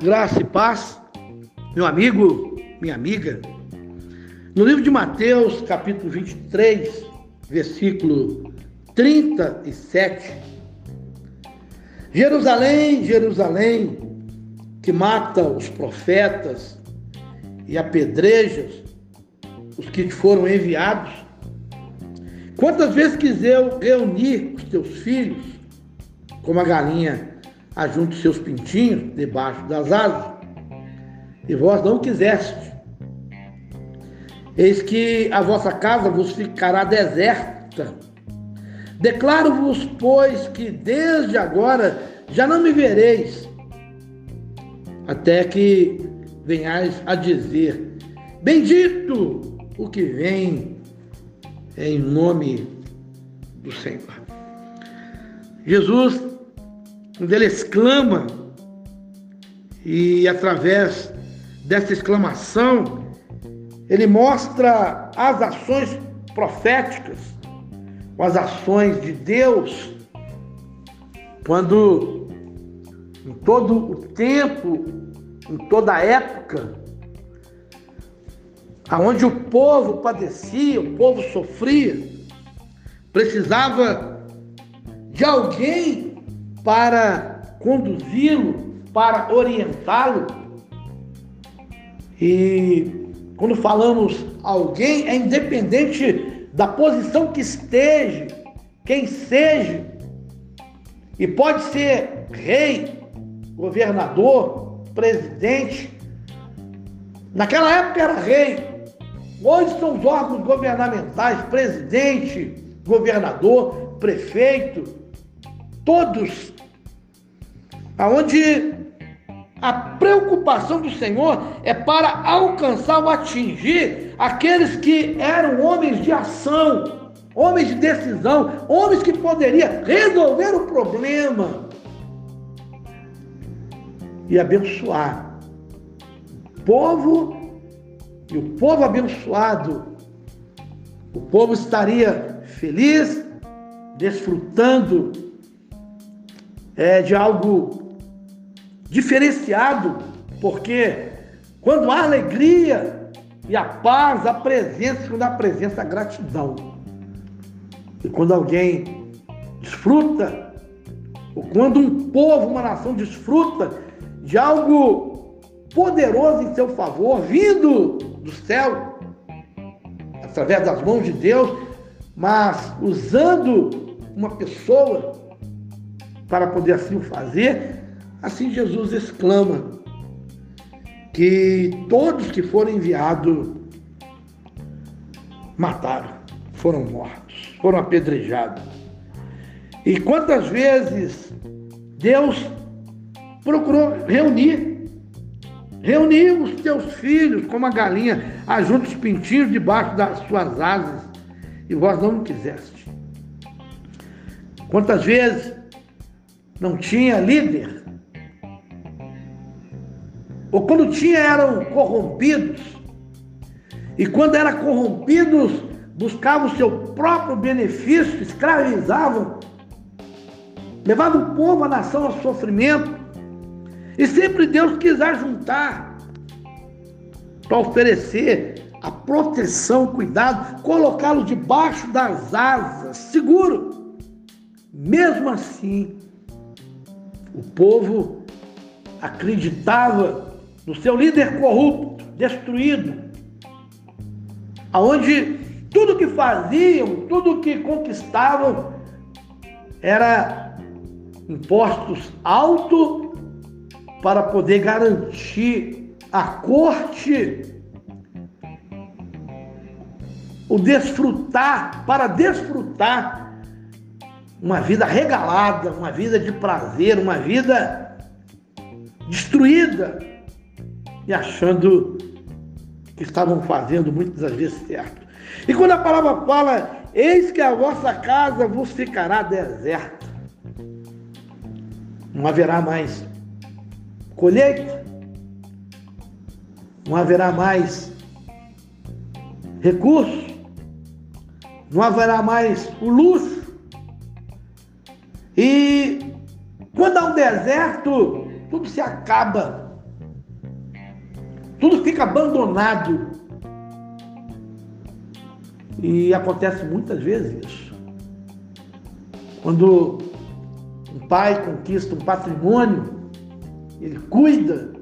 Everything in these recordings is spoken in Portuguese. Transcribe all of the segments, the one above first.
graça e paz, meu amigo, minha amiga. No livro de Mateus, capítulo 23, versículo 37. Jerusalém, Jerusalém, que mata os profetas e apedrejas os que te foram enviados. Quantas vezes quis eu reunir os teus filhos, como a galinha ajunta os seus pintinhos debaixo das asas, e vós não quiseste. Eis que a vossa casa vos ficará deserta. Declaro-vos, pois, que desde agora já não me vereis, até que venhais a dizer: Bendito o que vem em nome do Senhor. Jesus quando ele exclama, e através dessa exclamação, ele mostra as ações proféticas, as ações de Deus, quando em todo o tempo, em toda a época, aonde o povo padecia, o povo sofria, precisava de alguém para conduzi-lo, para orientá-lo. E quando falamos alguém, é independente da posição que esteja, quem seja, e pode ser rei, governador, presidente. Naquela época era rei. Hoje são os órgãos governamentais, presidente, governador, prefeito, todos aonde a preocupação do Senhor é para alcançar ou atingir aqueles que eram homens de ação, homens de decisão, homens que poderiam resolver o problema e abençoar. O povo e o povo abençoado, o povo estaria feliz, desfrutando é, de algo diferenciado, porque quando há alegria e a paz, a presença, quando há presença, a gratidão. E quando alguém desfruta, ou quando um povo, uma nação desfruta de algo poderoso em seu favor, vindo do céu, através das mãos de Deus, mas usando uma pessoa para poder assim o fazer, assim Jesus exclama que todos que foram enviados mataram, foram mortos, foram apedrejados. E quantas vezes Deus procurou reunir, reunir os teus filhos como a galinha ajunta os pintinhos debaixo das suas asas, e vós não quiseste. Quantas vezes não tinha líder. Ou quando tinha, eram corrompidos. E quando eram corrompidos, buscavam o seu próprio benefício, escravizavam, levavam o povo, a nação ao sofrimento. E sempre Deus quis juntar para oferecer a proteção, cuidado, colocá-lo debaixo das asas, seguro. Mesmo assim, o povo acreditava no seu líder corrupto, destruído, aonde tudo que faziam, tudo que conquistavam era impostos altos para poder garantir a corte o desfrutar, para desfrutar uma vida regalada, uma vida de prazer, uma vida destruída. E achando que estavam fazendo muitas das vezes certo. E quando a palavra fala, eis que a vossa casa vos ficará deserta, não haverá mais colheita, não haverá mais recursos, não haverá mais o luxo, e quando há um deserto, tudo se acaba. tudo fica abandonado. E acontece muitas vezes isso. Quando um pai conquista um patrimônio, ele cuida.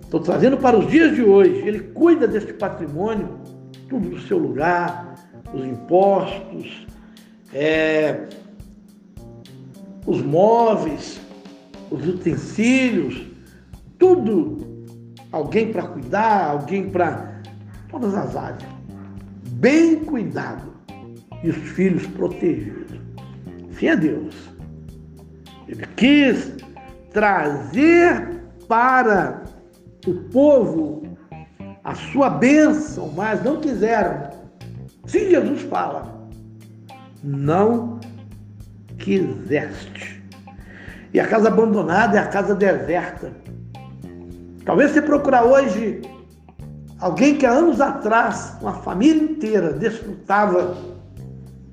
Estou trazendo para os dias de hoje, ele cuida deste patrimônio, tudo do seu lugar, os impostos, é, os móveis, os utensílios, tudo. Alguém para cuidar, alguém para. Todas as áreas. Bem cuidado. E os filhos protegidos. Sim é Deus. Ele quis trazer para o povo a sua bênção, mas não quiseram. Sim, Jesus fala, não quiseste. E a casa abandonada é a casa deserta. Talvez você procurar hoje alguém que há anos atrás, uma família inteira, desfrutava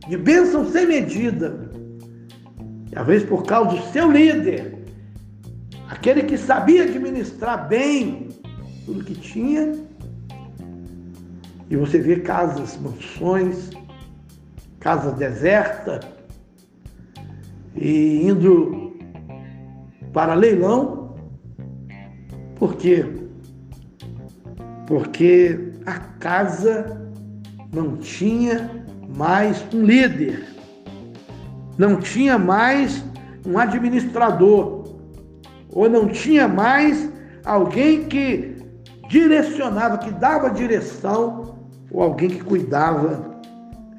de bênção sem medida. Vezes por causa do seu líder, aquele que sabia administrar bem tudo que tinha, e você vê casas, mansões, casa deserta, e indo para leilão. Por quê? Porque a casa não tinha mais um líder, não tinha mais um administrador, ou não tinha mais alguém que direcionava, que dava direção, ou alguém que cuidava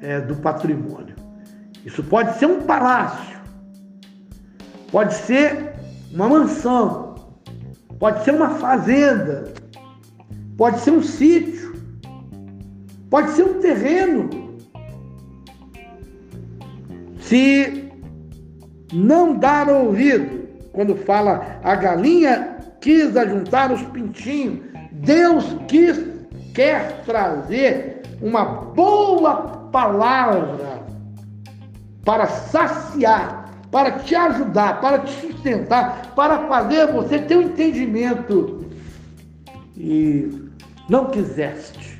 é, do patrimônio. Isso pode ser um palácio, pode ser uma mansão, pode ser uma fazenda, pode ser um sítio, pode ser um terreno. Se não dar ouvido, quando fala a galinha quis ajuntar os pintinhos, Deus quis, quer trazer uma boa palavra para saciar, para te ajudar, para te sustentar, para fazer você ter um entendimento. E não quiseste.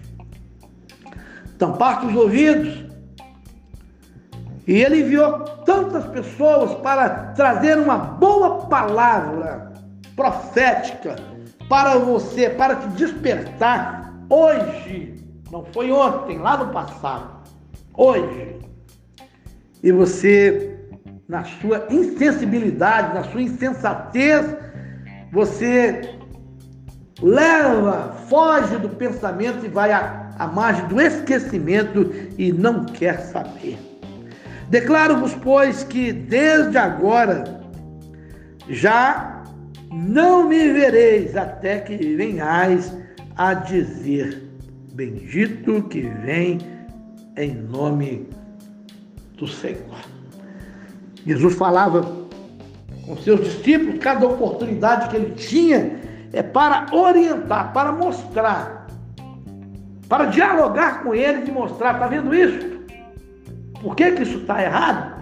Tampar os ouvidos. E ele enviou tantas pessoas para trazer uma boa palavra profética para você, para te despertar hoje. Não foi ontem, lá no passado. Hoje e você, na sua insensibilidade, na sua insensatez, você leva, foge do pensamento e vai à, à margem do esquecimento e não quer saber. Declaro-vos, pois, que desde agora já não me vereis até que venhais a dizer: Bendito que vem em nome do Senhor. Jesus falava com seus discípulos, cada oportunidade que ele tinha é para orientar, para mostrar, para dialogar com eles e mostrar, está vendo isso? Por que, que isso está errado?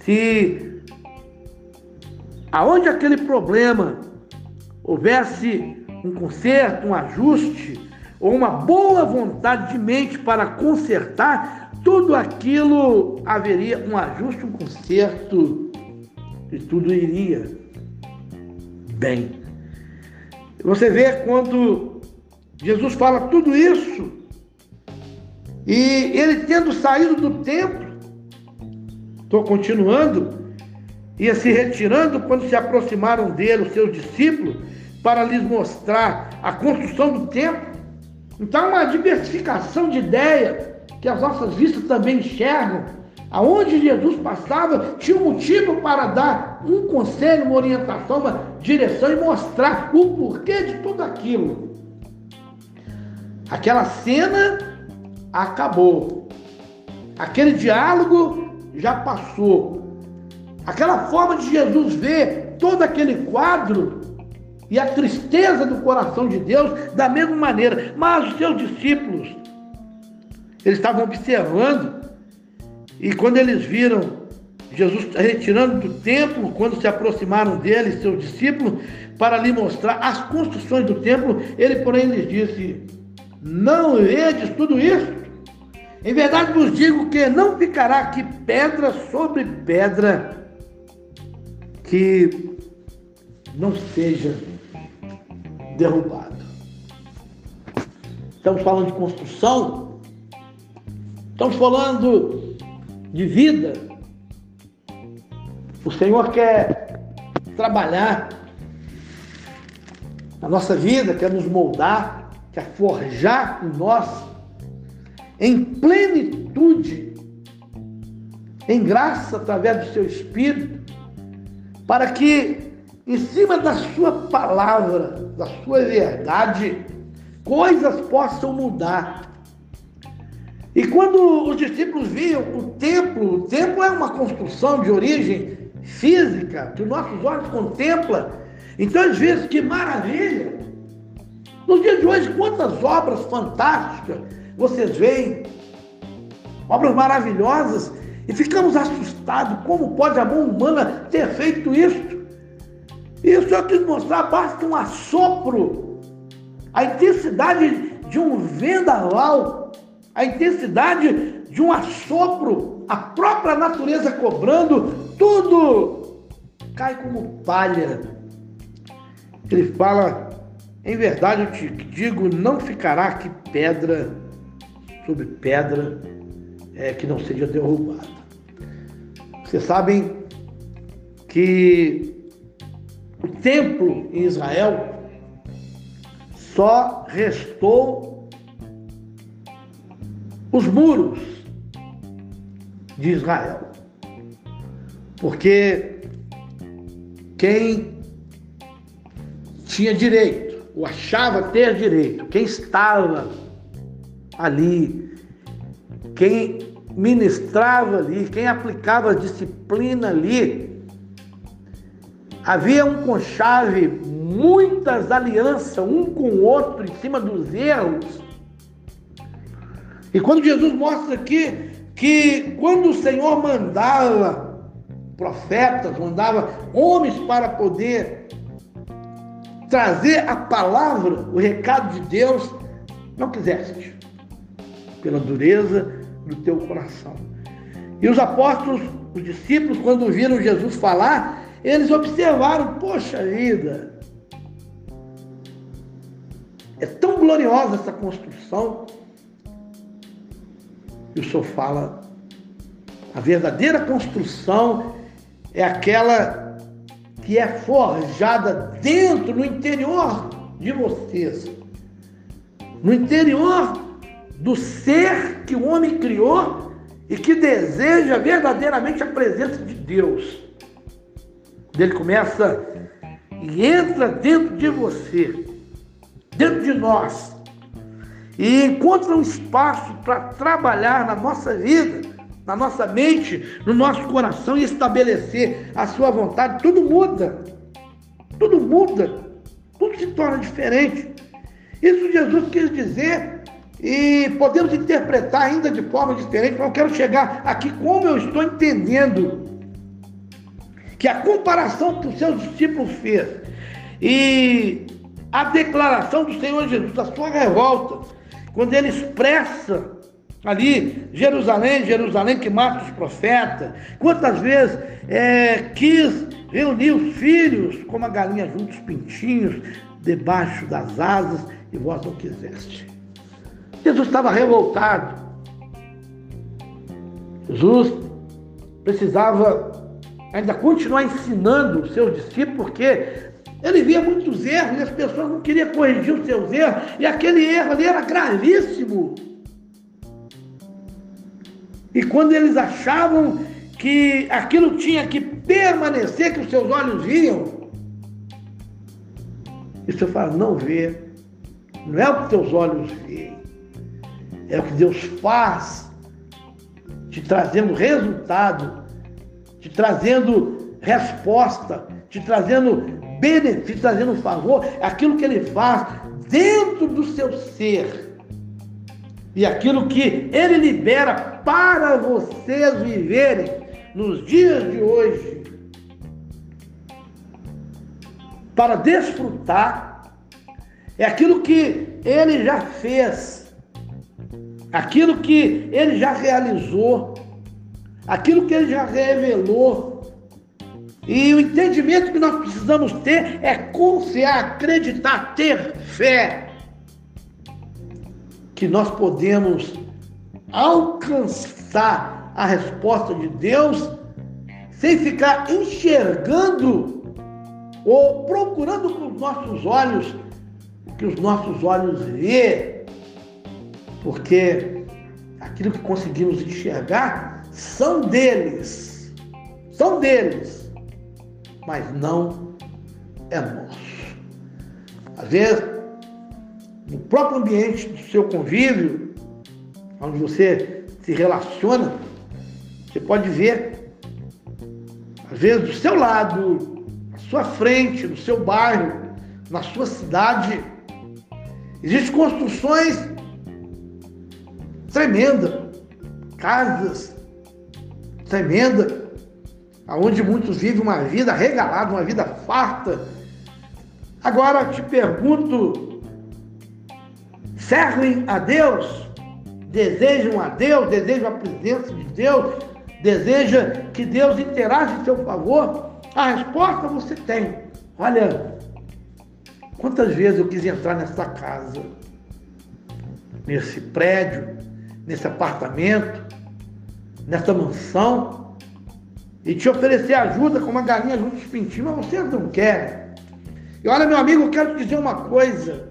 Se aonde aquele problema houvesse um conserto, um ajuste, ou uma boa vontade de mente para consertar, tudo aquilo haveria um ajuste, um conserto e tudo iria bem. Você vê quando Jesus fala tudo isso e ele tendo saído do templo, estou continuando, ia se retirando quando se aproximaram dele os seus discípulos para lhes mostrar a construção do templo. Então, uma diversificação de ideias que as nossas vistas também enxergam, aonde Jesus passava, tinha um motivo para dar um conselho, uma orientação, uma direção e mostrar o porquê de tudo aquilo. Aquela cena acabou. Aquele diálogo já passou. Aquela forma de Jesus ver todo aquele quadro e a tristeza do coração de Deus da mesma maneira. Mas os seus discípulos eles estavam observando e quando eles viram Jesus retirando do templo, quando se aproximaram dele, seus discípulos, para lhe mostrar as construções do templo, ele, porém, lhes disse: Não vedes tudo isso? Em verdade vos digo que não ficará aqui pedra sobre pedra que não seja derrubado. Estamos falando de construção, estamos falando de vida. O Senhor quer trabalhar na nossa vida, quer nos moldar, quer forjar em nós, em plenitude, em graça através do seu Espírito, para que em cima da sua palavra, da sua verdade, coisas possam mudar. E quando os discípulos viam o templo, o templo é uma construção de origem física, que os nossos olhos contemplam, então eles viram que maravilha. Nos dias de hoje, quantas obras fantásticas vocês veem, obras maravilhosas, e ficamos assustados, como pode a mão humana ter feito isso? Isso eu quis mostrar, basta um assopro a intensidade de um vendaval, a intensidade de um assopro, a própria natureza cobrando, tudo cai como palha. Ele fala, em verdade eu te digo, não ficará aqui pedra sobre pedra é, que não seja derrubada. Vocês sabem que o templo em Israel só restou os muros de Israel. Porque quem tinha direito, ou achava ter direito, quem estava ali, quem ministrava ali, quem aplicava disciplina ali, havia um conchave muitas alianças um com o outro em cima dos erros. E quando Jesus mostra aqui que quando o Senhor mandava profetas, mandava homens para poder trazer a palavra, o recado de Deus, não quiseste, pela dureza do teu coração. E os apóstolos, os discípulos, quando viram Jesus falar, eles observaram, poxa vida, é tão gloriosa essa construção. E o Senhor fala: a verdadeira construção é aquela que é forjada dentro, no interior de vocês, no interior do ser que o homem criou e que deseja verdadeiramente a presença de Deus. Ele começa e entra dentro de você dentro de nós e encontra um espaço para trabalhar na nossa vida, na nossa mente, no nosso coração e estabelecer a sua vontade, tudo muda. Tudo muda. Tudo se torna diferente. Isso Jesus quis dizer e podemos interpretar ainda de forma diferente, mas eu quero chegar aqui como eu estou entendendo que a comparação que os seus discípulos fez e a declaração do Senhor Jesus, a sua revolta, quando ele expressa ali, Jerusalém, Jerusalém que mata os profetas, quantas vezes é, quis reunir os filhos, como a galinha junto os pintinhos, debaixo das asas, e vós não quiseste. Jesus estava revoltado. Jesus precisava ainda continuar ensinando os seus discípulos, porque ele via muitos erros e as pessoas não queriam corrigir os seus erros, e aquele erro ali era gravíssimo. E quando eles achavam que aquilo tinha que permanecer, que os seus olhos viam, e você fala, não vê, não é o que teus olhos veem, é o que Deus faz, te trazendo resultado, te trazendo resposta, te trazendo benefício, trazendo um favor, aquilo que ele faz dentro do seu ser. E aquilo que ele libera para vocês viverem, nos dias de hoje. Para desfrutar é aquilo que ele já fez, aquilo que ele já realizou, aquilo que ele já revelou. E o entendimento que nós precisamos ter é confiar, acreditar, ter fé que nós podemos alcançar a resposta de Deus sem ficar enxergando ou procurando com os nossos olhos o que os nossos olhos vê, porque aquilo que conseguimos enxergar são deles, são deles, mas não é nosso. Às vezes, no próprio ambiente do seu convívio, onde você se relaciona, você pode ver, às vezes, do seu lado, à sua frente, no seu bairro, na sua cidade, existem construções tremendas, casas tremendas, onde muitos vivem uma vida regalada, uma vida farta. Agora te pergunto, servem a Deus? Desejam a Deus? Desejam a presença de Deus? Deseja que Deus interaja em seu favor? A resposta você tem. Olha, quantas vezes eu quis entrar nessa casa, nesse prédio, nesse apartamento, nessa mansão, e te oferecer ajuda como uma galinha junto aos pintinhos, mas vocês não querem. E olha, meu amigo, eu quero te dizer uma coisa.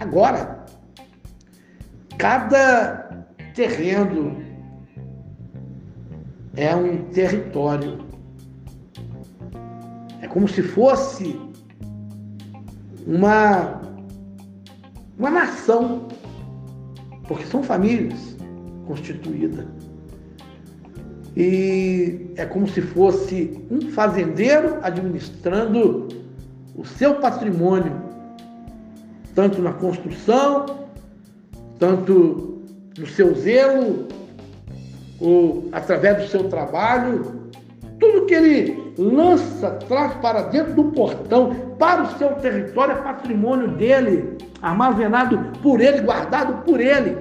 Agora, cada terreno é um território. É como se fosse uma, uma nação, porque são famílias constituídas. E é como se fosse um fazendeiro administrando o seu patrimônio, tanto na construção, tanto no seu zelo, ou através do seu trabalho, tudo que ele lança, traz para dentro do portão, para o seu território, é patrimônio dele, armazenado por ele, guardado por ele.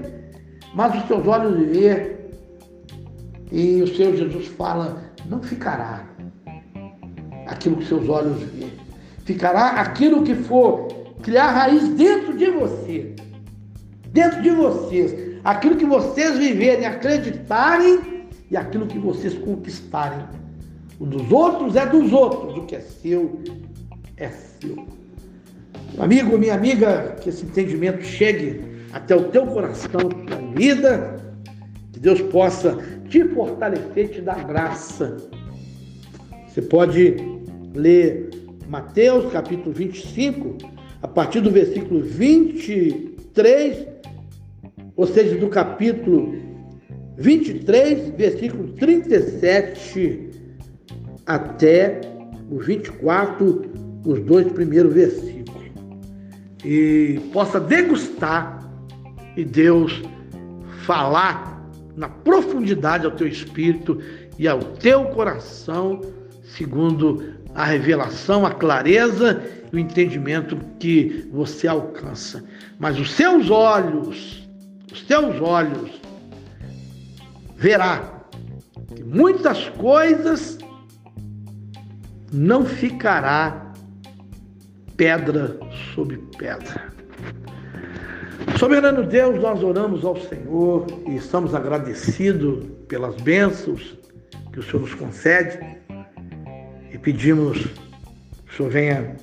Mas os seus olhos vê e o Senhor Jesus fala: não ficará aquilo que seus olhos vê, ficará aquilo que for criar raiz dentro de você, dentro de vocês, aquilo que vocês viverem, acreditarem e aquilo que vocês conquistarem. O dos outros é dos outros, o que é seu é seu. Meu amigo, minha amiga, que esse entendimento chegue até o teu coração, tua vida, que Deus possa te fortalecer, te dar graça. Você pode ler Mateus capítulo 25, a partir do versículo 23, ou seja, do capítulo 23, versículo 37 até o 24, os dois primeiros versículos. E possa degustar e Deus falar na profundidade ao teu espírito e ao teu coração, segundo a revelação, a clareza e o entendimento que você alcança. Mas os seus olhos, os teus olhos, verá que muitas coisas não ficará pedra sobre pedra. Soberano Deus, nós oramos ao Senhor e estamos agradecidos pelas bênçãos que o Senhor nos concede e pedimos que o Senhor venha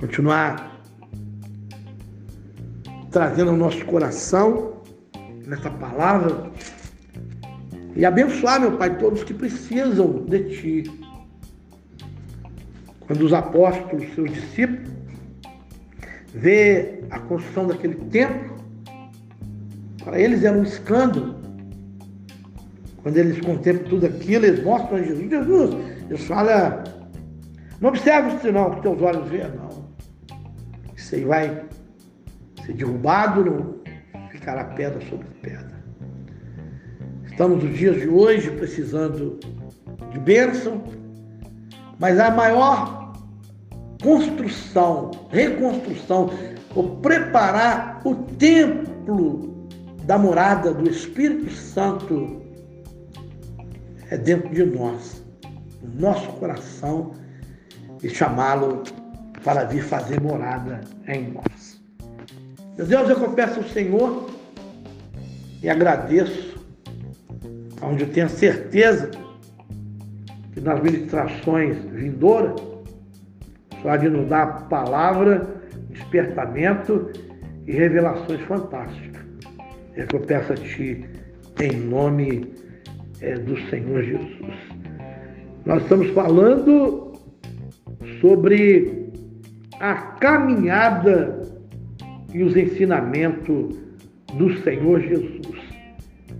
continuar trazendo ao nosso coração nessa palavra e abençoar, meu Pai, todos que precisam de Ti. Quando os apóstolos, seus discípulos, vê a construção daquele templo, para eles era um escândalo. Quando eles contemplam tudo aquilo, eles mostram a Jesus. Jesus, Jesus fala, não observe isso não, que teus olhos veem, não. Isso aí vai ser derrubado, não ficará pedra sobre pedra. Estamos nos dias de hoje precisando de bênção, mas a maior construção, reconstrução, ou preparar o templo da morada do Espírito Santo é dentro de nós, no nosso coração, e chamá-lo para vir fazer morada em nós. Meu Deus, eu confesso ao Senhor e agradeço, onde eu tenho certeza que nas ministrações vindouras, só de nos dar palavra, despertamento e revelações fantásticas. É que eu peço a Ti, em nome é, do Senhor Jesus. Nós estamos falando sobre a caminhada e os ensinamentos do Senhor Jesus.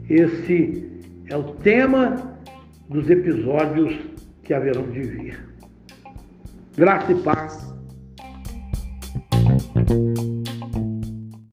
Esse é o tema dos episódios que haverão de vir. Graça e paz.